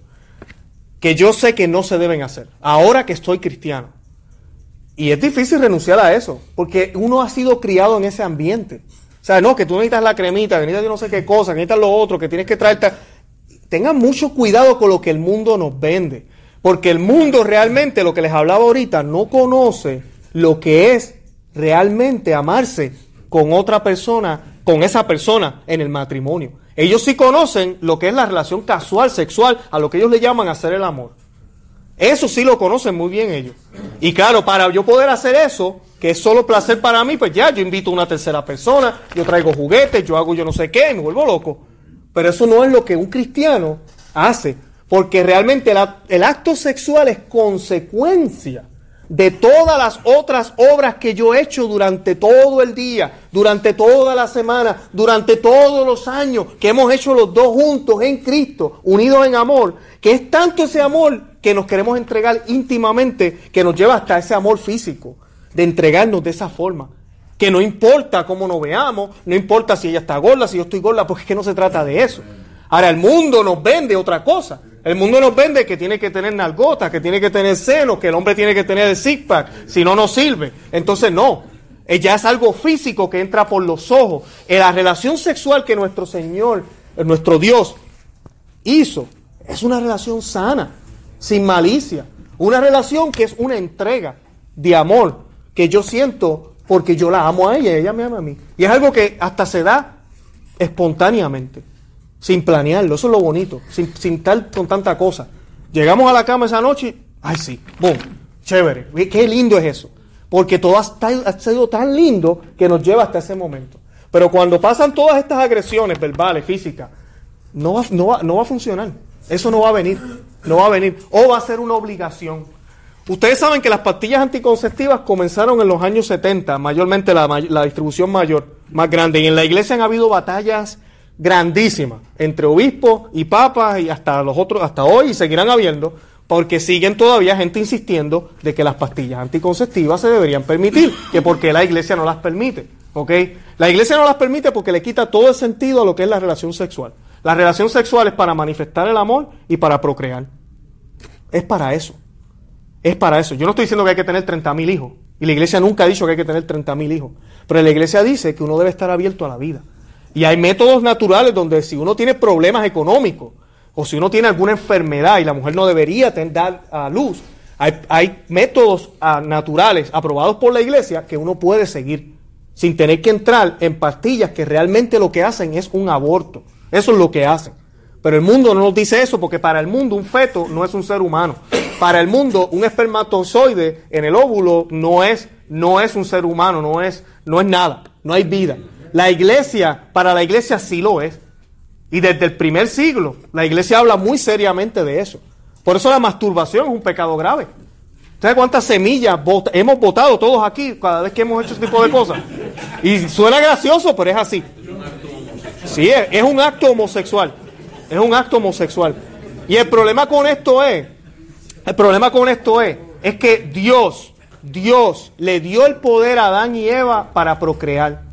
Que yo sé que no se deben hacer. Ahora que estoy cristiano. Y es difícil renunciar a eso. Porque uno ha sido criado en ese ambiente. O sea, no, que tú necesitas la cremita, que necesitas no sé qué cosa, que necesitas lo otro, que tienes que traerte. Tengan mucho cuidado con lo que el mundo nos vende. Porque el mundo realmente, lo que les hablaba ahorita, no conoce lo que es realmente amarse con otra persona con esa persona en el matrimonio. Ellos sí conocen lo que es la relación casual, sexual, a lo que ellos le llaman hacer el amor. Eso sí lo conocen muy bien ellos. Y claro, para yo poder hacer eso, que es solo placer para mí, pues ya, yo invito a una tercera persona, yo traigo juguetes, yo hago yo no sé qué, me vuelvo loco. Pero eso no es lo que un cristiano hace, porque realmente el acto sexual es consecuencia de todas las otras obras que yo he hecho durante todo el día, durante toda la semana, durante todos los años que hemos hecho los dos juntos en Cristo, unidos en amor, que es tanto ese amor que nos queremos entregar íntimamente, que nos lleva hasta ese amor físico, de entregarnos de esa forma. Que no importa cómo nos veamos, no importa si ella está gorda, si yo estoy gorda, porque es que no se trata de eso. Ahora el mundo nos vende otra cosa. El mundo nos vende que tiene que tener nalgotas, que tiene que tener senos, que el hombre tiene que tener el six pack, si no, no sirve. Entonces, no. Eh, ya es algo físico que entra por los ojos. En la relación sexual que nuestro Señor, eh, nuestro Dios, hizo, es una relación sana, sin malicia. Una relación que es una entrega de amor que yo siento porque yo la amo a ella ella me ama a mí. Y es algo que hasta se da espontáneamente sin planearlo, eso es lo bonito, sin, sin estar con tanta cosa. Llegamos a la cama esa noche, ay sí, boom, chévere, qué lindo es eso, porque todo ha, sido tan lindo que nos lleva hasta ese momento. Pero cuando pasan todas estas agresiones verbales, físicas, no va, no, va, no va a funcionar, eso no va a venir, no va a venir, o va a ser una obligación. Ustedes saben que las pastillas anticonceptivas comenzaron en los años 70, mayormente la, la distribución mayor, más grande, y en la iglesia han habido batallas grandísima entre obispos y papas y hasta los otros, hasta hoy seguirán habiendo, porque siguen todavía gente insistiendo de que las pastillas anticonceptivas se deberían permitir, que porque la iglesia no las permite, ¿ok? La iglesia no las permite porque le quita todo el sentido a lo que es la relación sexual. La relación sexual es para manifestar el amor y para procrear. Es para eso. Es para eso. Yo no estoy diciendo que hay que tener 30.000 hijos. Y la iglesia nunca ha dicho que hay que tener 30.000 hijos. Pero la iglesia dice que uno debe estar abierto a la vida. Y hay métodos naturales donde si uno tiene problemas económicos o si uno tiene alguna enfermedad y la mujer no debería dar a luz, hay, métodos ah, naturales aprobados por la iglesia que uno puede seguir sin tener que entrar en pastillas que realmente lo que hacen es un aborto. Eso es lo que hacen. Pero el mundo no nos dice eso porque para el mundo un feto no es un ser humano. Para el mundo un espermatozoide en el óvulo no es, no es un ser humano, no es, no es nada, no hay vida. La iglesia, para la iglesia sí lo es. Y desde el primer siglo, la iglesia habla muy seriamente de eso. Por eso la masturbación es un pecado grave. ¿Sabes cuántas semillas hemos votado todos aquí cada vez que hemos hecho ese tipo de cosas? Y suena gracioso, pero es así. Sí, es, es un acto homosexual. Es un acto homosexual. Y el problema con esto es, el problema con esto es, es que Dios, Dios le dio el poder a Adán y Eva para procrear.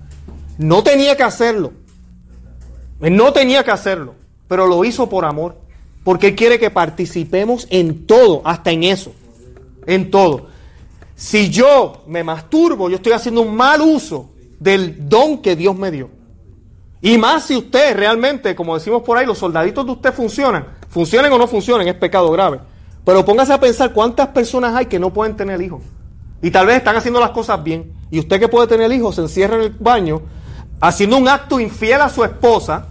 No tenía que hacerlo. no tenía que hacerlo, pero lo hizo por amor. Porque Él quiere que participemos en todo, hasta en eso. En todo. Si yo me masturbo, yo estoy haciendo un mal uso del don que Dios me dio. Y más si usted realmente, como decimos por ahí, los soldaditos de usted funcionan, funcionen o no funcionen, es pecado grave. Pero póngase a pensar cuántas personas hay que no pueden tener hijos. Y tal vez están haciendo las cosas bien. Y usted que puede tener hijos se encierra en el baño haciendo un acto infiel a su esposa,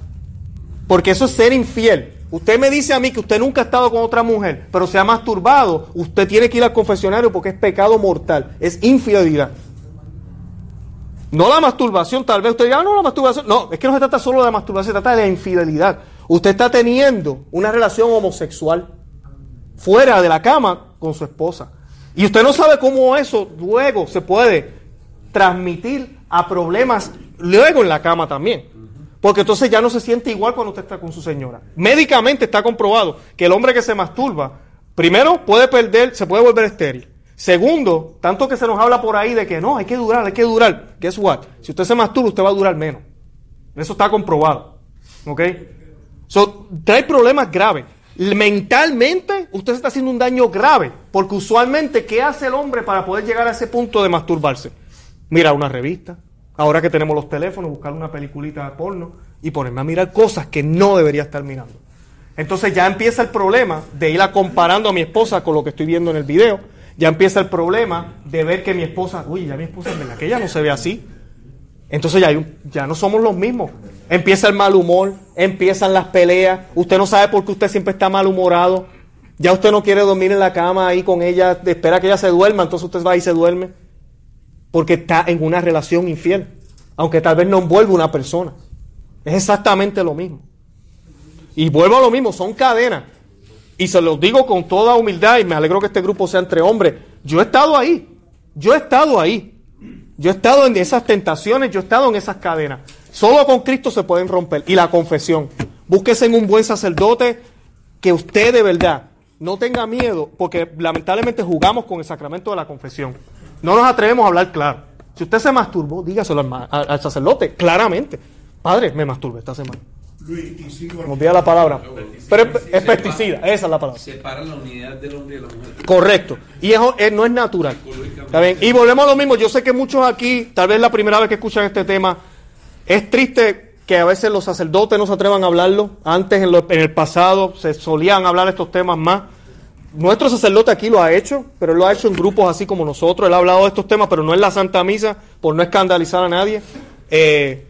porque eso es ser infiel. Usted me dice a mí que usted nunca ha estado con otra mujer, pero se ha masturbado, usted tiene que ir al confesionario porque es pecado mortal, es infidelidad. No la masturbación, tal vez usted diga, ah, no, la masturbación. No, es que no se trata solo de la masturbación, se trata de la infidelidad. Usted está teniendo una relación homosexual fuera de la cama con su esposa. Y usted no sabe cómo eso luego se puede transmitir a problemas luego en la cama también. Porque entonces ya no se siente igual cuando usted está con su señora. Médicamente está comprobado que el hombre que se masturba, primero puede perder, se puede volver estéril. Segundo, tanto que se nos habla por ahí de que no, hay que durar, hay que durar. Guess what? Si usted se masturba, usted va a durar menos. Eso está comprobado. ¿Ok? So, trae problemas graves. Mentalmente, usted se está haciendo un daño grave. Porque usualmente, ¿qué hace el hombre para poder llegar a ese punto de masturbarse? Mira una revista, ahora que tenemos los teléfonos, buscar una peliculita de porno y ponerme a mirar cosas que no debería estar mirando. Entonces ya empieza el problema de ir a comparando a mi esposa con lo que estoy viendo en el video. Ya empieza el problema de ver que mi esposa, uy, ya mi esposa es verdad que ella no se ve así. Entonces ya, ya no somos los mismos. Empieza el mal humor, empiezan las peleas. Usted no sabe por qué usted siempre está malhumorado. Ya usted no quiere dormir en la cama ahí con ella, espera que ella se duerma, entonces usted va y se duerme porque está en una relación infiel, aunque tal vez no envuelva una persona. Es exactamente lo mismo. Y vuelvo a lo mismo, son cadenas. Y se los digo con toda humildad y me alegro que este grupo sea entre hombres. Yo he estado ahí, yo he estado ahí. Yo he estado en esas tentaciones, yo he estado en esas cadenas. Solo con Cristo se pueden romper. Y la confesión. Búsquese en un buen sacerdote que usted de verdad no tenga miedo, porque lamentablemente jugamos con el sacramento de la confesión. No nos atrevemos a hablar claro. Si usted se masturbó, dígaselo al, sacerdote, claramente. Padre, me masturbé esta semana. Luis, y olvida la palabra. Pero es, pesticida, esa es la palabra. Separa la unidad del hombre y la mujer. Correcto. Y eso no es natural. Y volvemos a lo mismo. Yo sé que muchos aquí, tal vez la primera vez que escuchan este tema, es triste que a veces los sacerdotes no se atrevan a hablarlo. Antes, en, en el pasado, se solían hablar estos temas más. Nuestro sacerdote aquí lo ha hecho, pero él lo ha hecho en grupos así como nosotros. Él ha hablado de estos temas, pero no en la Santa Misa, por no escandalizar a nadie. Eh,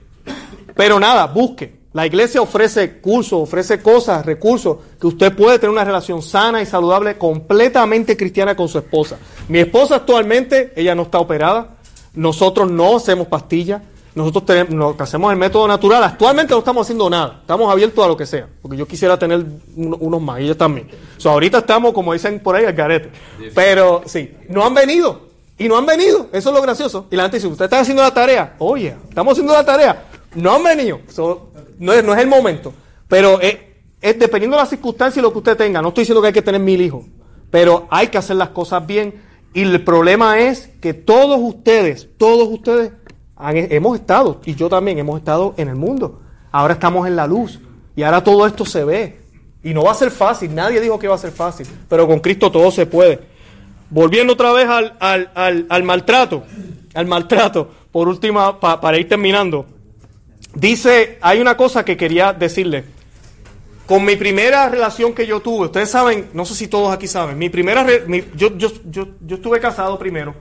pero nada, busque. La iglesia ofrece cursos, ofrece cosas, recursos, que usted puede tener una relación sana y saludable, completamente cristiana con su esposa. Mi esposa actualmente, ella no está operada. Nosotros no hacemos pastillas. Nosotros tenemos, hacemos el método natural. Actualmente no estamos haciendo nada. Estamos abiertos a lo que sea. Porque yo quisiera tener unos más. Y ellos también. So, ahorita estamos, como dicen por ahí, al garete. Pero sí, no han venido. Y no han venido. Eso es lo gracioso. Y la gente dice, ¿usted está haciendo la tarea? Oye, estamos haciendo la tarea. No han venido. no, es, no es el momento. Pero es, es dependiendo de las circunstancias y lo que usted tenga. No estoy diciendo que hay que tener mil hijos. Pero hay que hacer las cosas bien. Y el problema es que todos ustedes, todos ustedes hemos estado, y yo también hemos estado en el mundo. Ahora estamos en la luz. Y ahora todo esto se ve. Y no va a ser fácil. Nadie dijo que va a ser fácil. Pero con Cristo todo se puede. Volviendo otra vez al, al, al, maltrato. Al maltrato. Por última, para ir terminando. Dice, hay una cosa que quería decirle. Con mi primera relación que yo tuve, ustedes saben, no sé si todos aquí saben, mi primera, yo, yo, yo, yo estuve casado primero,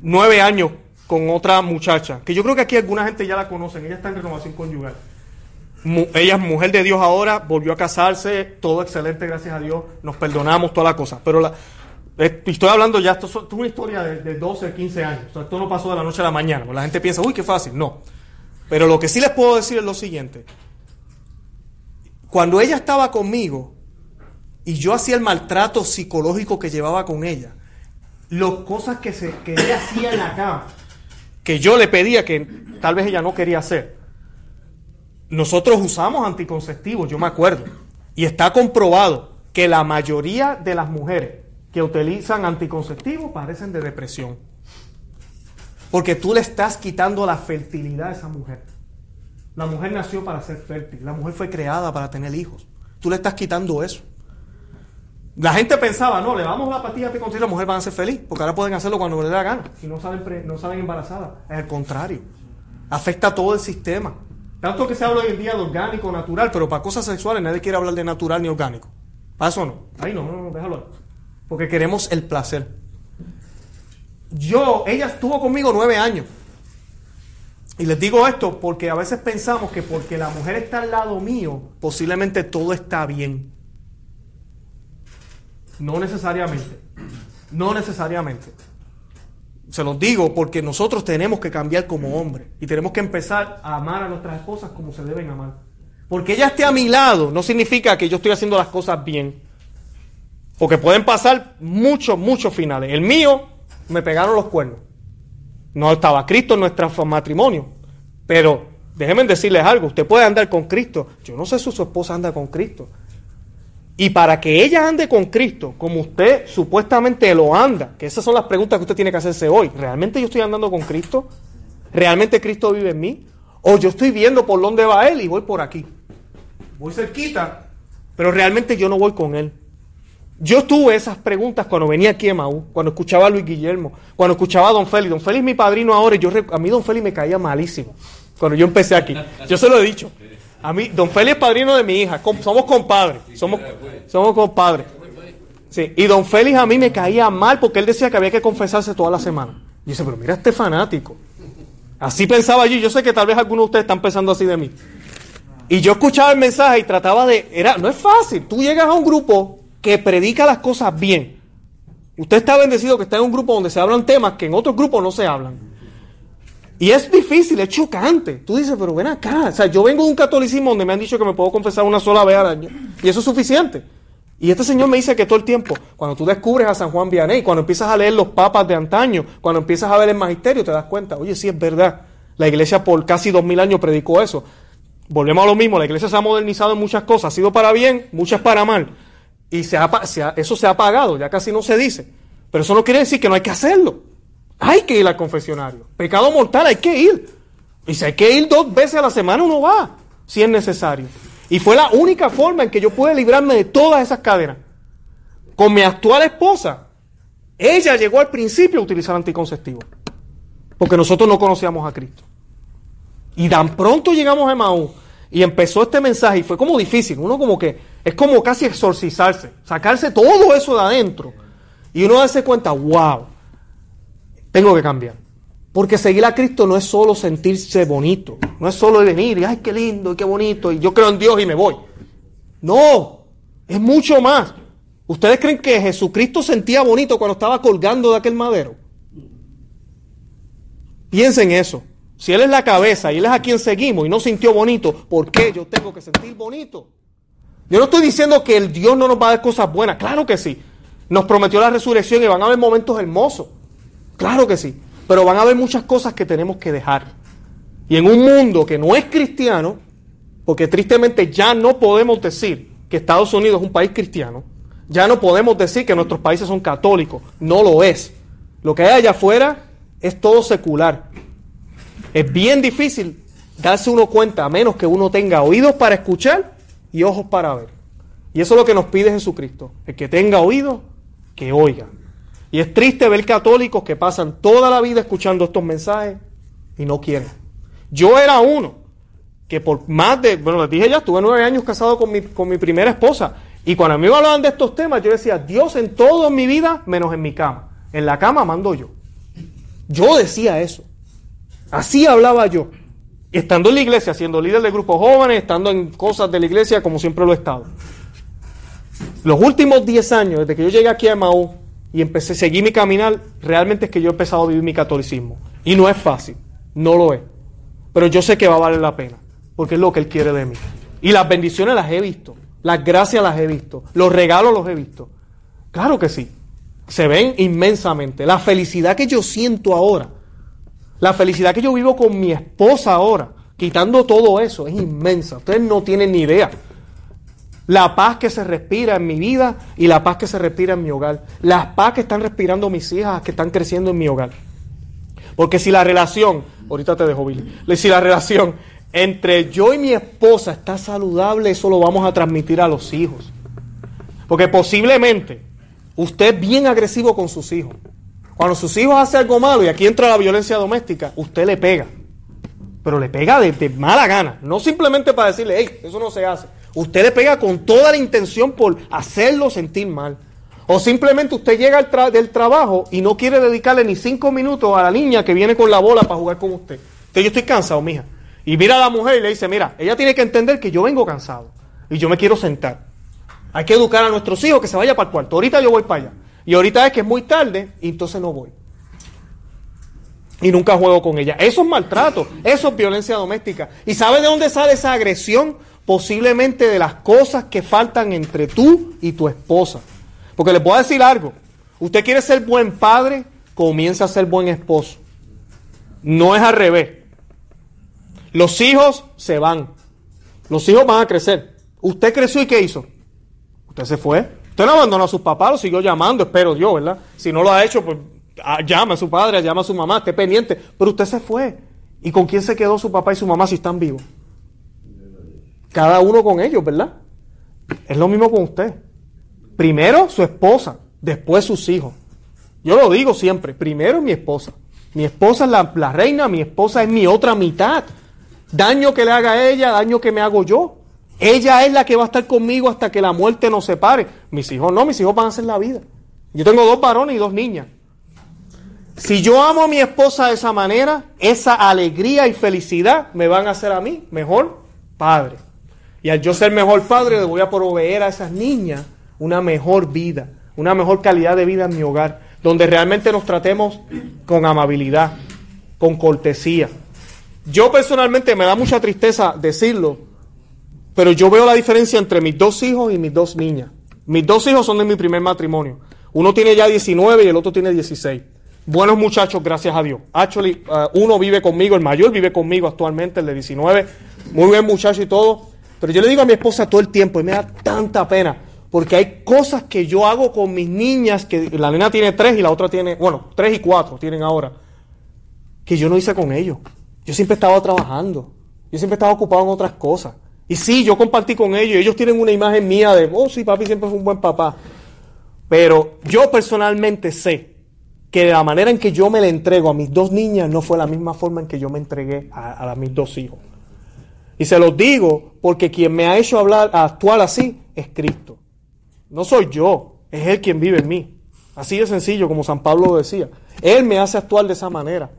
nueve años con otra muchacha, que yo creo que aquí alguna gente ya la conocen, ella está en renovación conyugal. ella es mujer de Dios ahora, volvió a casarse, todo excelente, gracias a Dios, nos perdonamos, toda la cosa. Pero la, estoy hablando ya, esto, es una historia de, 12, 15 años, esto no pasó de la noche a la mañana, la gente piensa, uy, qué fácil, no. Pero lo que sí les puedo decir es lo siguiente, cuando ella estaba conmigo y yo hacía el maltrato psicológico que llevaba con ella, las cosas que, se, que ella hacía en la cama, que yo le pedía que tal vez ella no quería hacer. Nosotros usamos anticonceptivos, yo me acuerdo, y está comprobado que la mayoría de las mujeres que utilizan anticonceptivos padecen de depresión. Porque tú le estás quitando la fertilidad a esa mujer. La mujer nació para ser fértil, la mujer fue creada para tener hijos. Tú le estás quitando eso. La gente pensaba, no, le damos la pastilla anticonceptiva, las mujeres van a ser feliz, porque ahora pueden hacerlo cuando les dé la gana, y no salen, no salen embarazadas. Es el contrario, afecta a todo el sistema. Tanto que se habla hoy en día de orgánico, natural, pero para cosas sexuales nadie quiere hablar de natural ni orgánico. Para eso no. Ahí no, no, no, déjalo ahí. Porque queremos el placer. Yo, ella estuvo conmigo nueve años. Y les digo esto porque a veces pensamos que porque la mujer está al lado mío, posiblemente todo está bien. No necesariamente. No necesariamente. Se los digo porque nosotros tenemos que cambiar como hombres y tenemos que empezar a amar a nuestras esposas como se deben amar. Porque ella esté a mi lado no significa que yo estoy haciendo las cosas bien. Porque pueden pasar muchos, muchos finales. El mío me pegaron los cuernos. No estaba Cristo en nuestro matrimonio. Pero déjenme decirles algo, usted puede andar con Cristo. Yo no sé si su esposa anda con Cristo. Y para que ella ande con Cristo, como usted supuestamente lo anda, que esas son las preguntas que usted tiene que hacerse hoy, ¿realmente yo estoy andando con Cristo? ¿Realmente Cristo vive en mí? ¿O yo estoy viendo por dónde va Él y voy por aquí? Voy cerquita, pero realmente yo no voy con Él. Yo tuve esas preguntas cuando venía aquí a Maú, cuando escuchaba a Luis Guillermo, cuando escuchaba a Don Félix. Don Félix mi padrino ahora yo, a mí Don Félix me caía malísimo cuando yo empecé aquí. Yo se lo he dicho. A mí, Don Félix es padrino de mi hija. Somos compadres. Somos, somos compadres. Sí, y Don Félix a mí me caía mal porque él decía que había que confesarse toda la semana. Y yo decía, pero mira este fanático. Así pensaba yo. Yo sé que tal vez algunos de ustedes están pensando así de mí. Y yo escuchaba el mensaje y trataba de... Era, no es fácil. Tú llegas a un grupo que predica las cosas bien. Usted está bendecido que está en un grupo donde se hablan temas que en otros grupos no se hablan. Y es difícil, es chocante. Tú dices, pero ven acá. O sea, yo vengo de un catolicismo donde me han dicho que me puedo confesar una sola vez al año. Y eso es suficiente. Y este señor me dice que todo el tiempo, cuando tú descubres a San Juan Vianney, cuando empiezas a leer los papas de antaño, cuando empiezas a ver el magisterio, te das cuenta, oye, sí es verdad. La iglesia por casi dos mil años predicó eso. Volvemos a lo mismo, la iglesia se ha modernizado en muchas cosas, ha sido para bien, muchas para mal. Y se eso se ha pagado, ya casi no se dice. Pero eso no quiere decir que no hay que hacerlo. Hay que ir al confesionario. Pecado mortal, hay que ir. Y si hay que ir dos veces a la semana, uno va, si es necesario. Y fue la única forma en que yo pude librarme de todas esas cadenas. Con mi actual esposa, ella llegó al principio a utilizar anticonceptivos. Porque nosotros no conocíamos a Cristo. Y tan pronto llegamos a Maú y empezó este mensaje y fue como difícil. Uno como que es como casi exorcizarse, sacarse todo eso de adentro. Y uno darse cuenta, wow, tengo que cambiar. Porque seguir a Cristo no es solo sentirse bonito, no es solo venir y, ay, qué lindo y qué bonito, y yo creo en Dios y me voy. No, es mucho más. ¿Ustedes creen que Jesucristo sentía bonito cuando estaba colgando de aquel madero? Piensen eso. Si Él es la cabeza y Él es a quien seguimos y no sintió bonito, ¿por qué yo tengo que sentir bonito? Yo no estoy diciendo que el Dios no nos va a dar cosas buenas, claro que sí. Nos prometió la resurrección y van a haber momentos hermosos, claro que sí. Pero van a haber muchas cosas que tenemos que dejar. Y en un mundo que no es cristiano, porque tristemente ya no podemos decir que Estados Unidos es un país cristiano, ya no podemos decir que nuestros países son católicos, no lo es. Lo que hay allá afuera es todo secular. Es bien difícil darse uno cuenta, a menos que uno tenga oídos para escuchar y ojos para ver. Y eso es lo que nos pide Jesucristo. El que tenga oídos, que oiga. Y es triste ver católicos que pasan toda la vida escuchando estos mensajes y no quieren. Yo era uno que por más de, bueno, les dije ya, estuve nueve años casado con mi, con mi primera esposa. Y cuando a mí me hablaban de estos temas, yo decía, Dios en todo en mi vida, menos en mi cama. En la cama mando yo. Yo decía eso. Así hablaba yo. Estando en la iglesia, siendo líder de grupos jóvenes, estando en cosas de la iglesia como siempre lo he estado. Los últimos 10 años, desde que yo llegué aquí a Maú y empecé, a seguir mi caminar, realmente es que yo he empezado a vivir mi catolicismo. Y no es fácil, no lo es. Pero yo sé que va a valer la pena, porque es lo que Él quiere de mí. Y las bendiciones las he visto, las gracias las he visto, los regalos los he visto. Claro que sí, se ven inmensamente. La felicidad que yo siento ahora la felicidad que yo vivo con mi esposa ahora, quitando todo eso, es inmensa. Ustedes no tienen ni idea. La paz que se respira en mi vida y la paz que se respira en mi hogar. La paz que están respirando mis hijas que están creciendo en mi hogar. Porque si la relación, ahorita te dejo Billy, si la relación entre yo y mi esposa está saludable, eso lo vamos a transmitir a los hijos. Porque posiblemente usted es bien agresivo con sus hijos. Cuando sus hijos hacen algo malo y aquí entra la violencia doméstica, usted le pega. Pero le pega de, mala gana. No simplemente para decirle, hey, eso no se hace. Usted le pega con toda la intención por hacerlo sentir mal. O simplemente usted llega del trabajo y no quiere dedicarle ni cinco minutos a la niña que viene con la bola para jugar con usted. Entonces yo estoy cansado, mija. Y mira a la mujer y le dice, mira, ella tiene que entender que yo vengo cansado y yo me quiero sentar. Hay que educar a nuestros hijos que se vaya para el cuarto. Ahorita yo voy para allá. Y ahorita es que es muy tarde y entonces no voy. Y nunca juego con ella. Eso es maltrato, eso es violencia doméstica. ¿Y sabe de dónde sale esa agresión? Posiblemente de las cosas que faltan entre tú y tu esposa. Porque le puedo decir algo. Usted quiere ser buen padre, comienza a ser buen esposo. No es al revés. Los hijos se van. Los hijos van a crecer. Usted creció y ¿qué hizo? Usted se fue. Usted no abandonó a sus papás, lo siguió llamando, espero Dios, ¿verdad? Si no lo ha hecho, pues ah, llama a su padre, llama a su mamá, esté pendiente. Pero usted se fue. ¿Y con quién se quedó su papá y su mamá si están vivos? Cada uno con ellos, ¿verdad? Es lo mismo con usted. Primero su esposa, después sus hijos. Yo lo digo siempre, primero mi esposa. Mi esposa es la, la, reina, mi esposa es mi otra mitad. Daño que le haga ella, daño que me hago yo. Ella es la que va a estar conmigo hasta que la muerte nos separe. Mis hijos no, mis hijos van a hacer la vida. Yo tengo dos varones y dos niñas. Si yo amo a mi esposa de esa manera, esa alegría y felicidad me van a hacer a mí mejor padre. Y al yo ser mejor padre, le voy a proveer a esas niñas una mejor vida, una mejor calidad de vida en mi hogar, donde realmente nos tratemos con amabilidad, con cortesía. Yo personalmente me da mucha tristeza decirlo, pero yo veo la diferencia entre mis dos hijos y mis dos niñas. Mis dos hijos son de mi primer matrimonio. Uno tiene ya 19 y el otro tiene 16 buenos muchachos, gracias a Dios. Actually, uh, uno vive conmigo, el mayor vive conmigo actualmente, el de 19. Muy buen muchacho y todo. Pero yo le digo a mi esposa todo el tiempo, y me da tanta pena, porque hay cosas que yo hago con mis niñas, que la nena tiene tres y la otra tiene, bueno, tres y cuatro tienen ahora, que yo no hice con ellos. Yo siempre estaba trabajando, yo siempre estaba ocupado en otras cosas. Y sí, yo compartí con ellos, ellos tienen una imagen mía de, oh sí, papi siempre fue un buen papá. Pero yo personalmente sé que la manera en que yo me le entrego a mis dos niñas no fue la misma forma en que yo me entregué a, mis dos hijos. Y se los digo porque quien me ha hecho hablar, actuar así es Cristo. No soy yo, es Él quien vive en mí. Así de sencillo, como San Pablo decía. Él me hace actuar de esa manera.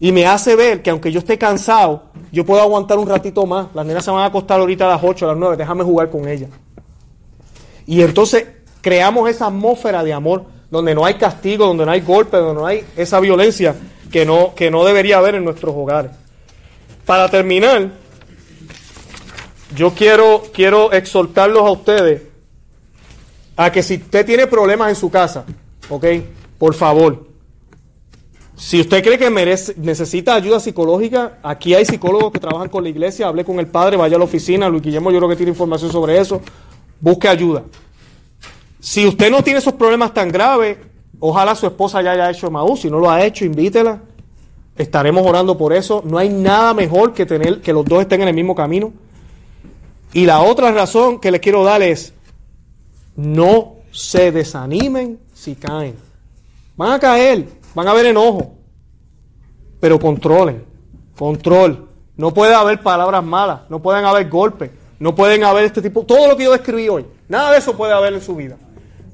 Y me hace ver que aunque yo esté cansado, yo puedo aguantar un ratito más. Las nenas se van a acostar ahorita a las 8, a las 9, déjame jugar con ellas. Y entonces creamos esa atmósfera de amor donde no hay castigo, donde no hay golpe, donde no hay esa violencia que no, que no debería haber en nuestros hogares. Para terminar, yo quiero, quiero exhortarlos a ustedes a que si usted tiene problemas en su casa, ¿ok? Por favor, si usted cree que merece, necesita ayuda psicológica, aquí hay psicólogos que trabajan con la iglesia, hable con el padre, vaya a la oficina, Luis Guillermo yo creo que tiene información sobre eso, busque ayuda. Si usted no tiene esos problemas tan graves, ojalá su esposa ya haya hecho Maú. Si no lo ha hecho, invítela. Estaremos orando por eso. No hay nada mejor que tener que los dos estén en el mismo camino. Y la otra razón que les quiero dar es, no se desanimen si caen. Van a caer, van a haber enojo, pero controlen, control. No puede haber palabras malas, no pueden haber golpes, no pueden haber este tipo, todo lo que yo describí hoy, nada de eso puede haber en su vida.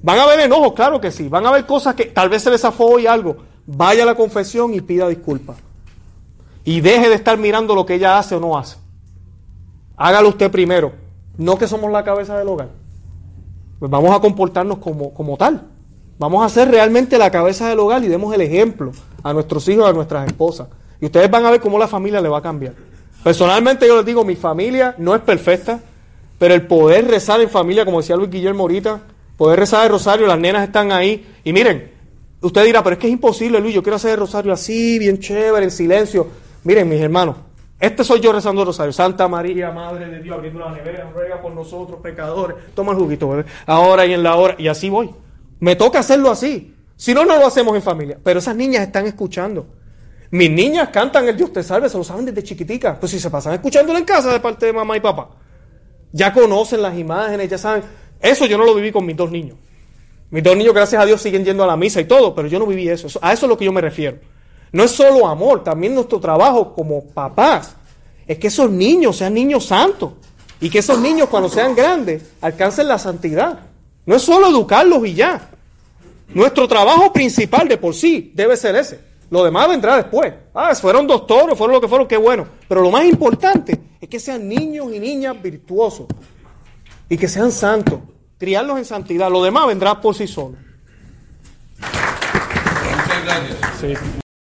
Van a haber enojos, claro que sí. Van a haber cosas que tal vez se les zafó hoy algo. Vaya a la confesión y pida disculpas. Y deje de estar mirando lo que ella hace o no hace. Hágalo usted primero. No que somos la cabeza del hogar. Pues vamos a comportarnos como, como tal. Vamos a ser realmente la cabeza del hogar y demos el ejemplo a nuestros hijos, a nuestras esposas. Y ustedes van a ver cómo la familia le va a cambiar. Personalmente yo les digo, mi familia no es perfecta, pero el poder rezar en familia, como decía Luis Guillermo ahorita, poder rezar el rosario, las nenas están ahí. Y miren, usted dirá, pero es que es imposible, Luis, yo quiero hacer el rosario así, bien chévere, en silencio. Miren, mis hermanos, este soy yo rezando el rosario. Santa María, Madre de Dios, abriendo la nevera, ruega por nosotros, pecadores. Toma el juguito, bebé. Ahora y en la hora. Y así voy. Me toca hacerlo así. Si no, no lo hacemos en familia. Pero esas niñas están escuchando. Mis niñas cantan el Dios te salve, se lo saben desde chiquitica. Pues si se pasan escuchándolo en casa de parte de mamá y papá. Ya conocen las imágenes, ya saben. Eso yo no lo viví con mis dos niños. Mis dos niños, gracias a Dios, siguen yendo a la misa y todo, pero yo no viví eso. A eso es lo que yo me refiero. No es solo amor, también nuestro trabajo como papás es que esos niños sean niños santos y que esos niños cuando sean grandes alcancen la santidad. No es solo educarlos y ya. Nuestro trabajo principal de por sí debe ser ese. Lo demás vendrá después. Ah, fueron doctores, fueron lo que fueron, qué bueno. Pero lo más importante es que sean niños y niñas virtuosos y que sean santos. Criarlos en santidad. Lo demás vendrá por sí solo. Muchas gracias. Sí.